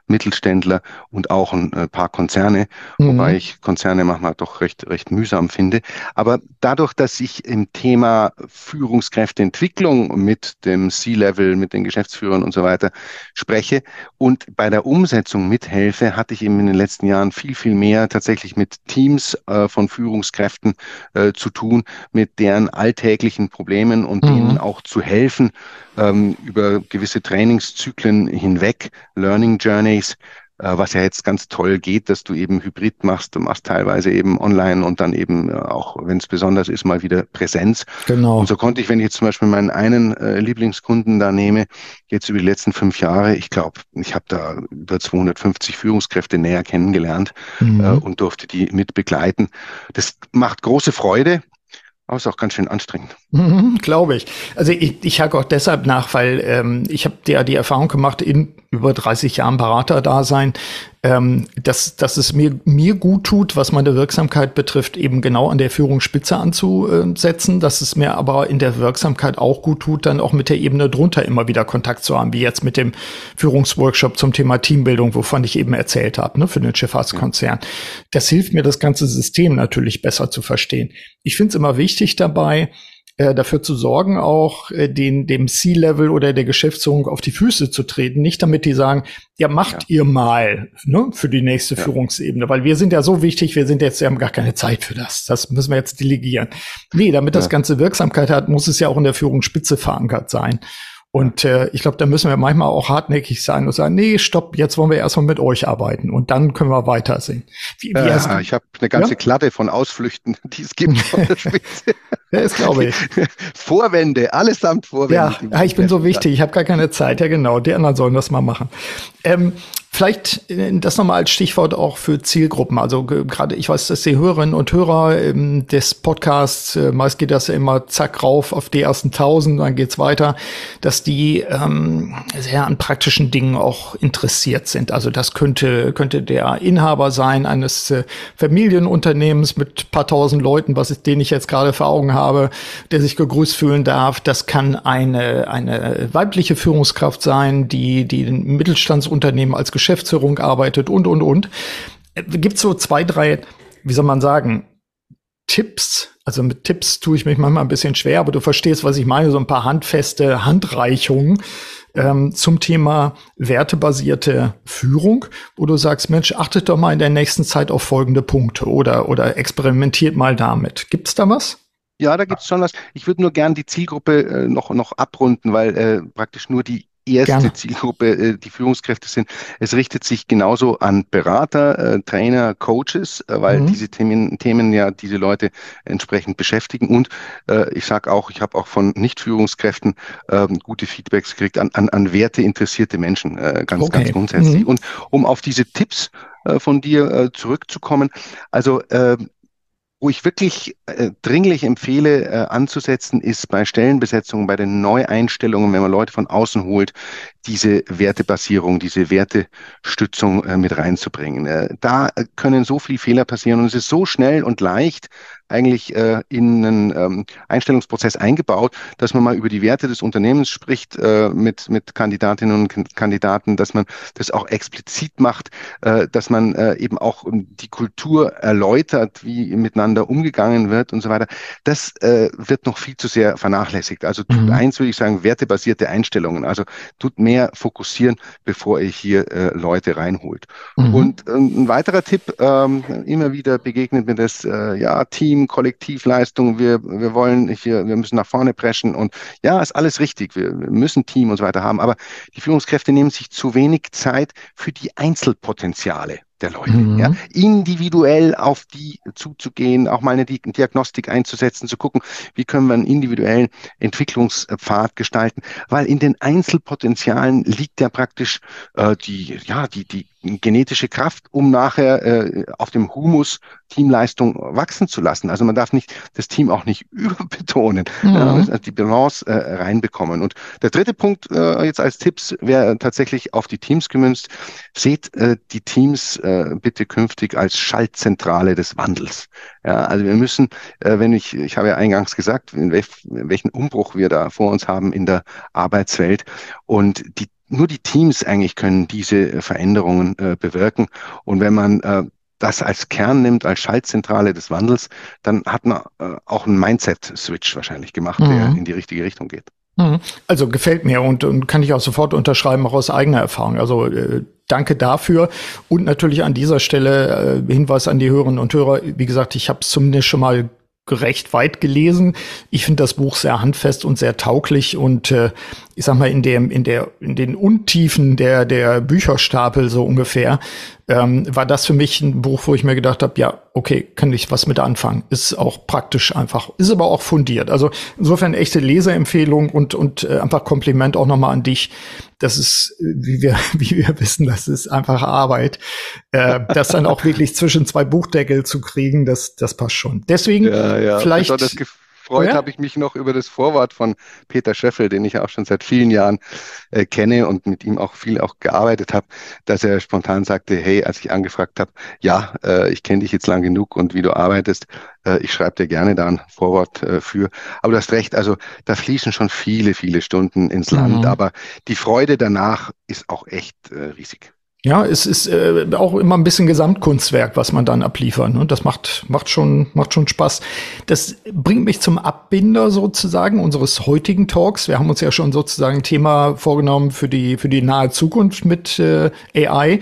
Mittelständler und auch ein äh, paar Konzerne, mhm. wobei ich Konzerne manchmal doch recht, recht mühsam finde. Aber dadurch, dass ich im Thema Führungskräfteentwicklung mit dem C-Level, mit den Geschäftsführern und so weiter spreche und bei der Umsetzung mithelfe, hatte ich eben in den letzten Jahren viel, viel mehr tatsächlich mit Teams äh, von Führungskräften äh, zu tun, mit deren alltäglichen Problemen und mhm. denen auch zu helfen, ähm, über gewisse Trainingszyklen hinweg, Learning Journeys, was ja jetzt ganz toll geht, dass du eben Hybrid machst. Du machst teilweise eben online und dann eben äh, auch, wenn es besonders ist, mal wieder Präsenz. Genau. Und so konnte ich, wenn ich jetzt zum Beispiel meinen einen äh, Lieblingskunden da nehme, jetzt über die letzten fünf Jahre, ich glaube, ich habe da über 250 Führungskräfte näher kennengelernt mhm. äh, und durfte die mit begleiten. Das macht große Freude. Aber ist auch ganz schön anstrengend. Mhm, Glaube ich. Also ich, ich hake auch deshalb nach, weil ähm, ich habe ja die Erfahrung gemacht in über 30 Jahren Beraterdasein, ähm, dass, dass es mir, mir gut tut, was meine Wirksamkeit betrifft, eben genau an der Führungsspitze anzusetzen, dass es mir aber in der Wirksamkeit auch gut tut, dann auch mit der Ebene drunter immer wieder Kontakt zu haben, wie jetzt mit dem Führungsworkshop zum Thema Teambildung, wovon ich eben erzählt habe, ne, für den Schifffahrtskonzern. Das hilft mir, das ganze System natürlich besser zu verstehen. Ich finde es immer wichtig dabei, dafür zu sorgen, auch äh, den, dem C-Level oder der Geschäftsführung auf die Füße zu treten. Nicht damit die sagen, ja, macht ja. ihr mal ne, für die nächste ja. Führungsebene, weil wir sind ja so wichtig, wir sind jetzt, wir haben gar keine Zeit für das. Das müssen wir jetzt delegieren. Nee, damit ja. das Ganze Wirksamkeit hat, muss es ja auch in der Führungsspitze verankert sein. Und äh, ich glaube, da müssen wir manchmal auch hartnäckig sein und sagen, nee, stopp, jetzt wollen wir erstmal mit euch arbeiten und dann können wir weitersehen. Wie, wie ja, ich habe eine ganze ja? Klatte von Ausflüchten, die es gibt Spitze. das glaube ich. Vorwände, allesamt Vorwände. Ja, ich bin so wichtig, ich habe gar keine Zeit. Ja, genau, die anderen sollen das mal machen. Ähm, Vielleicht äh, das nochmal als Stichwort auch für Zielgruppen. Also gerade, ich weiß, dass die Hörerinnen und Hörer ähm, des Podcasts, äh, meist geht das ja immer zack rauf auf die ersten tausend, dann geht's weiter, dass die ähm, sehr an praktischen Dingen auch interessiert sind. Also das könnte, könnte der Inhaber sein eines äh, Familienunternehmens mit paar tausend Leuten, was ich, den ich jetzt gerade vor Augen habe, der sich gegrüßt fühlen darf. Das kann eine, eine weibliche Führungskraft sein, die, die ein Mittelstandsunternehmen als Geschäftsführung arbeitet und, und, und. Gibt so zwei, drei, wie soll man sagen, Tipps. Also mit Tipps tue ich mich manchmal ein bisschen schwer, aber du verstehst, was ich meine. So ein paar handfeste Handreichungen, ähm, zum Thema wertebasierte Führung, wo du sagst, Mensch, achtet doch mal in der nächsten Zeit auf folgende Punkte oder, oder experimentiert mal damit. Gibt's da was? Ja, da gibt es schon was. Ich würde nur gern die Zielgruppe äh, noch, noch abrunden, weil äh, praktisch nur die erste Gerne. Zielgruppe äh, die Führungskräfte sind. Es richtet sich genauso an Berater, äh, Trainer, Coaches, äh, weil mhm. diese Themen, Themen ja diese Leute entsprechend beschäftigen. Und äh, ich sage auch, ich habe auch von Nicht-Führungskräften äh, gute Feedbacks gekriegt an, an, an Werte interessierte Menschen, äh, ganz, okay. ganz grundsätzlich. Mhm. Und um auf diese Tipps äh, von dir äh, zurückzukommen, also äh, wo ich wirklich äh, dringlich empfehle, äh, anzusetzen, ist bei Stellenbesetzungen, bei den Neueinstellungen, wenn man Leute von außen holt, diese Wertebasierung, diese Wertestützung äh, mit reinzubringen. Äh, da können so viele Fehler passieren und es ist so schnell und leicht, eigentlich äh, in einen ähm, Einstellungsprozess eingebaut, dass man mal über die Werte des Unternehmens spricht äh, mit, mit Kandidatinnen und Kandidaten, dass man das auch explizit macht, äh, dass man äh, eben auch die Kultur erläutert, wie miteinander umgegangen wird und so weiter. Das äh, wird noch viel zu sehr vernachlässigt. Also tut mhm. eins, würde ich sagen, wertebasierte Einstellungen. Also tut mehr fokussieren, bevor ihr hier äh, Leute reinholt. Mhm. Und äh, ein weiterer Tipp, ähm, immer wieder begegnet mir das, äh, ja, Team, Kollektivleistung, wir, wir wollen hier, wir müssen nach vorne preschen und ja, ist alles richtig, wir, wir müssen Team und so weiter haben, aber die Führungskräfte nehmen sich zu wenig Zeit für die Einzelpotenziale der Leute. Mhm. Ja, individuell auf die zuzugehen, auch mal eine Diagnostik einzusetzen, zu gucken, wie können wir einen individuellen Entwicklungspfad gestalten, weil in den Einzelpotenzialen liegt ja praktisch äh, die, ja, die, die genetische Kraft, um nachher äh, auf dem Humus Teamleistung wachsen zu lassen. Also man darf nicht das Team auch nicht überbetonen, mhm. also die Balance äh, reinbekommen. Und der dritte Punkt äh, jetzt als Tipps wäre tatsächlich auf die Teams gemünzt. Seht äh, die Teams äh, bitte künftig als Schaltzentrale des Wandels. Ja, also wir müssen, äh, wenn ich, ich habe ja eingangs gesagt, in, welch, welchen Umbruch wir da vor uns haben in der Arbeitswelt und die nur die Teams eigentlich können diese Veränderungen äh, bewirken. Und wenn man äh, das als Kern nimmt, als Schaltzentrale des Wandels, dann hat man äh, auch einen Mindset-Switch wahrscheinlich gemacht, mhm. der in die richtige Richtung geht. Mhm. Also gefällt mir und, und kann ich auch sofort unterschreiben, auch aus eigener Erfahrung. Also äh, danke dafür und natürlich an dieser Stelle äh, Hinweis an die Hörerinnen und Hörer. Wie gesagt, ich habe es zumindest schon mal recht weit gelesen. Ich finde das Buch sehr handfest und sehr tauglich und äh, ich sag mal in dem in der in den Untiefen der der Bücherstapel so ungefähr ähm, war das für mich ein Buch, wo ich mir gedacht habe, ja okay, kann ich was mit anfangen. Ist auch praktisch einfach, ist aber auch fundiert. Also insofern echte Leseempfehlung und und äh, einfach Kompliment auch nochmal an dich. Das ist, wie wir, wie wir wissen, das ist einfach Arbeit. Äh, das dann auch wirklich zwischen zwei Buchdeckel zu kriegen, das, das passt schon. Deswegen ja, ja. vielleicht. Gefreut ja? habe ich mich noch über das Vorwort von Peter Schöffel, den ich auch schon seit vielen Jahren äh, kenne und mit ihm auch viel auch gearbeitet habe, dass er spontan sagte, hey, als ich angefragt habe, ja, äh, ich kenne dich jetzt lang genug und wie du arbeitest, äh, ich schreibe dir gerne da ein Vorwort äh, für. Aber du hast recht, also da fließen schon viele, viele Stunden ins Land, mhm. aber die Freude danach ist auch echt äh, riesig. Ja, es ist äh, auch immer ein bisschen Gesamtkunstwerk, was man dann abliefert. Ne? Das macht, macht, schon, macht schon Spaß. Das bringt mich zum Abbinder sozusagen unseres heutigen Talks. Wir haben uns ja schon sozusagen ein Thema vorgenommen für die, für die nahe Zukunft mit äh, AI.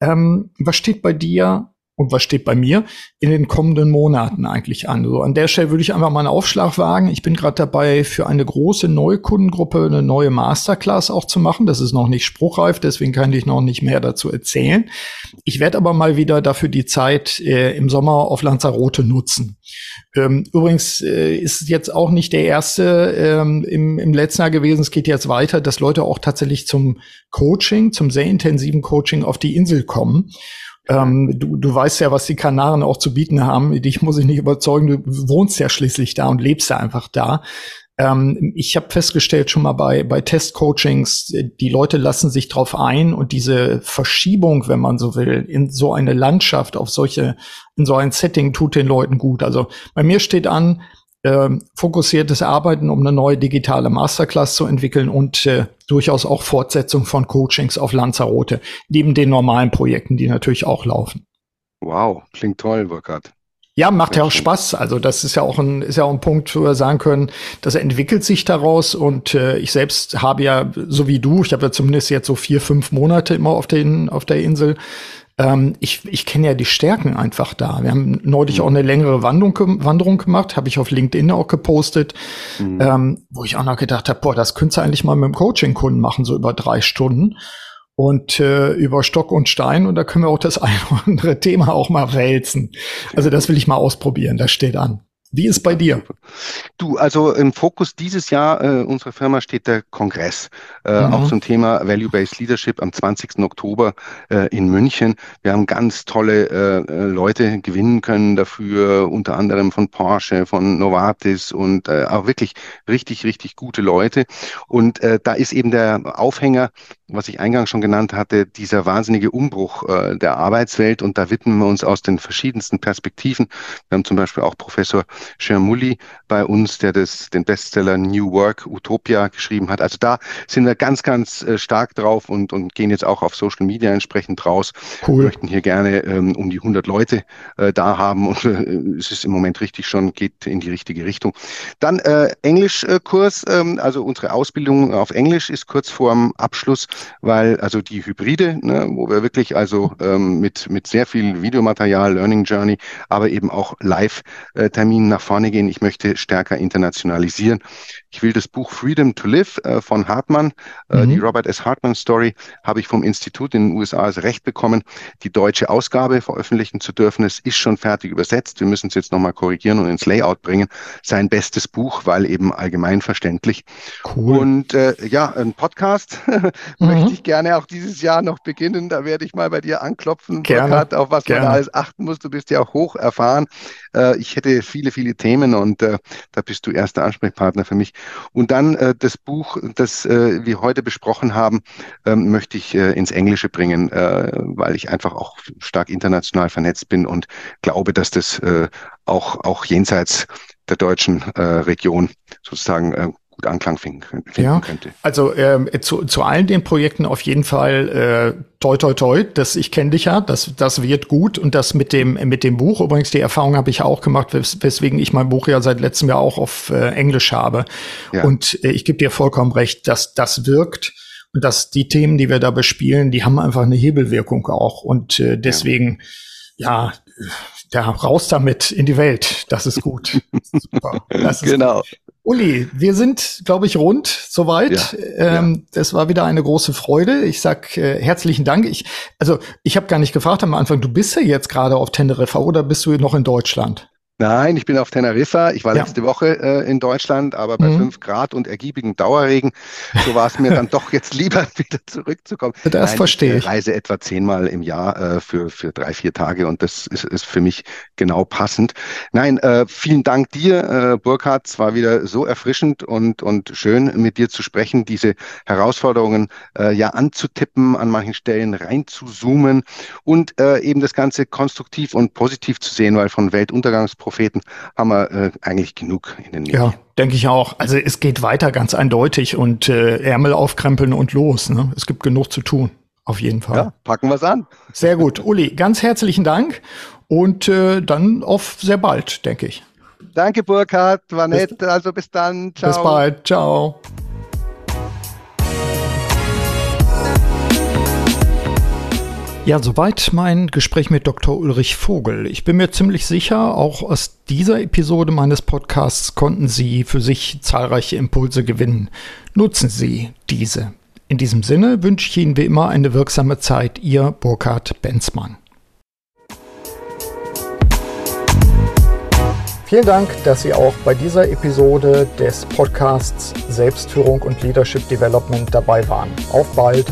Ähm, was steht bei dir und was steht bei mir in den kommenden Monaten eigentlich an? So, an der Stelle würde ich einfach mal einen Aufschlag wagen. Ich bin gerade dabei, für eine große Neukundengruppe eine neue Masterclass auch zu machen. Das ist noch nicht spruchreif, deswegen kann ich noch nicht mehr dazu erzählen. Ich werde aber mal wieder dafür die Zeit äh, im Sommer auf Lanzarote nutzen. Ähm, übrigens äh, ist jetzt auch nicht der erste ähm, im, im letzten Jahr gewesen. Es geht jetzt weiter, dass Leute auch tatsächlich zum Coaching, zum sehr intensiven Coaching auf die Insel kommen. Ähm, du, du weißt ja, was die Kanaren auch zu bieten haben. Dich muss ich nicht überzeugen, du wohnst ja schließlich da und lebst ja einfach da. Ähm, ich habe festgestellt schon mal bei, bei Testcoachings, die Leute lassen sich drauf ein und diese Verschiebung, wenn man so will, in so eine Landschaft, auf solche, in so ein Setting tut den Leuten gut. Also bei mir steht an, äh, fokussiertes Arbeiten, um eine neue digitale Masterclass zu entwickeln und äh, durchaus auch Fortsetzung von Coachings auf Lanzarote, neben den normalen Projekten, die natürlich auch laufen. Wow, klingt toll, Burkhard. Ja, macht ja auch Spaß. Also das ist ja auch ein, ist ja auch ein Punkt, wo wir sagen können, das entwickelt sich daraus. Und äh, ich selbst habe ja, so wie du, ich habe ja zumindest jetzt so vier, fünf Monate immer auf, den, auf der Insel. Ähm, ich ich kenne ja die Stärken einfach da. Wir haben neulich mhm. auch eine längere Wanderung, Wanderung gemacht, habe ich auf LinkedIn auch gepostet, mhm. ähm, wo ich auch noch gedacht habe, boah, das könntest du eigentlich mal mit dem Coaching-Kunden machen, so über drei Stunden und äh, über Stock und Stein und da können wir auch das eine oder andere Thema auch mal wälzen. Also das will ich mal ausprobieren, das steht an. Wie ist bei dir? Du, also im Fokus dieses Jahr äh, unserer Firma steht der Kongress, äh, mhm. auch zum Thema Value-Based Leadership am 20. Oktober äh, in München. Wir haben ganz tolle äh, äh, Leute gewinnen können dafür, unter anderem von Porsche, von Novartis und äh, auch wirklich richtig, richtig gute Leute. Und äh, da ist eben der Aufhänger, was ich eingangs schon genannt hatte, dieser wahnsinnige Umbruch äh, der Arbeitswelt. Und da widmen wir uns aus den verschiedensten Perspektiven. Wir haben zum Beispiel auch Professor Schermulli bei uns, der das, den Bestseller New Work Utopia geschrieben hat. Also da sind wir ganz, ganz äh, stark drauf und, und gehen jetzt auch auf Social Media entsprechend raus. Cool. Wir möchten hier gerne ähm, um die 100 Leute äh, da haben und äh, es ist im Moment richtig schon, geht in die richtige Richtung. Dann äh, Englischkurs, äh, also unsere Ausbildung auf Englisch ist kurz vorm Abschluss, weil also die Hybride, ne, wo wir wirklich also ähm, mit, mit sehr viel Videomaterial, Learning Journey, aber eben auch Live-Terminen nach vorne gehen. Ich möchte stärker internationalisieren. Ich will das Buch Freedom to Live äh, von Hartmann, äh, mhm. die Robert S. Hartmann Story, habe ich vom Institut in den USA als Recht bekommen, die deutsche Ausgabe veröffentlichen zu dürfen. Es ist schon fertig übersetzt. Wir müssen es jetzt nochmal korrigieren und ins Layout bringen. Sein bestes Buch, weil eben allgemein verständlich. Cool. Und äh, ja, ein Podcast mhm. möchte ich gerne auch dieses Jahr noch beginnen. Da werde ich mal bei dir anklopfen, gerne. Burkhard, auf was gerne. man alles achten muss. Du bist ja auch hoch erfahren. Äh, ich hätte viele, viele Themen und äh, da bist du erster Ansprechpartner für mich. Und dann äh, das Buch, das äh, wir heute besprochen haben, ähm, möchte ich äh, ins Englische bringen, äh, weil ich einfach auch stark international vernetzt bin und glaube, dass das äh, auch, auch jenseits der deutschen äh, Region sozusagen äh, gut Anklang finden, finden ja, könnte. Also ähm, zu, zu allen den Projekten auf jeden Fall äh, toi toi toi, das ich kenne dich ja, das das wird gut und das mit dem mit dem Buch übrigens die Erfahrung habe ich auch gemacht, wes weswegen ich mein Buch ja seit letztem Jahr auch auf äh, Englisch habe ja. und äh, ich gebe dir vollkommen recht, dass das wirkt und dass die Themen, die wir da bespielen, die haben einfach eine Hebelwirkung auch und äh, deswegen ja, ja ja, raus damit in die Welt. Das ist gut. Super. Das ist genau. Gut. Uli, wir sind, glaube ich, rund soweit. Ja, ähm, ja. Das war wieder eine große Freude. Ich sag äh, herzlichen Dank. Ich, also ich habe gar nicht gefragt am Anfang, du bist ja jetzt gerade auf Teneriffa oder bist du noch in Deutschland? Nein, ich bin auf Teneriffa. Ich war ja. letzte Woche äh, in Deutschland, aber bei mhm. fünf Grad und ergiebigem Dauerregen, so war es mir dann doch jetzt lieber, wieder zurückzukommen. Das Nein, verstehe ich. Ich reise etwa zehnmal im Jahr äh, für, für drei, vier Tage und das ist, ist für mich genau passend. Nein, äh, vielen Dank dir, äh, Burkhard. Es war wieder so erfrischend und, und schön, mit dir zu sprechen, diese Herausforderungen äh, ja anzutippen, an manchen Stellen reinzuzoomen und äh, eben das Ganze konstruktiv und positiv zu sehen, weil von Weltuntergangsproblem Propheten haben wir äh, eigentlich genug in den Medien. Ja, denke ich auch. Also es geht weiter ganz eindeutig und äh, Ärmel aufkrempeln und los. Ne? Es gibt genug zu tun. Auf jeden Fall. Ja, packen wir es an. Sehr gut. Uli, ganz herzlichen Dank und äh, dann auf sehr bald, denke ich. Danke, Burkhard. War nett. Also bis dann. Ciao. Bis bald. Ciao. Ja, soweit mein Gespräch mit Dr. Ulrich Vogel. Ich bin mir ziemlich sicher, auch aus dieser Episode meines Podcasts konnten Sie für sich zahlreiche Impulse gewinnen. Nutzen Sie diese. In diesem Sinne wünsche ich Ihnen wie immer eine wirksame Zeit. Ihr Burkhard Benzmann. Vielen Dank, dass Sie auch bei dieser Episode des Podcasts Selbstführung und Leadership Development dabei waren. Auf bald!